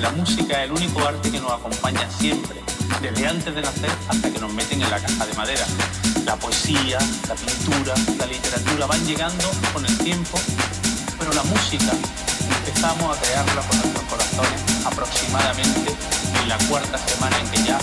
la música es el único arte que nos acompaña siempre, desde antes de nacer hasta que nos meten en la caja de madera. La poesía, la pintura, la literatura van llegando con el tiempo, pero la música empezamos a crearla con nuestros corazones aproximadamente en la cuarta semana en que ya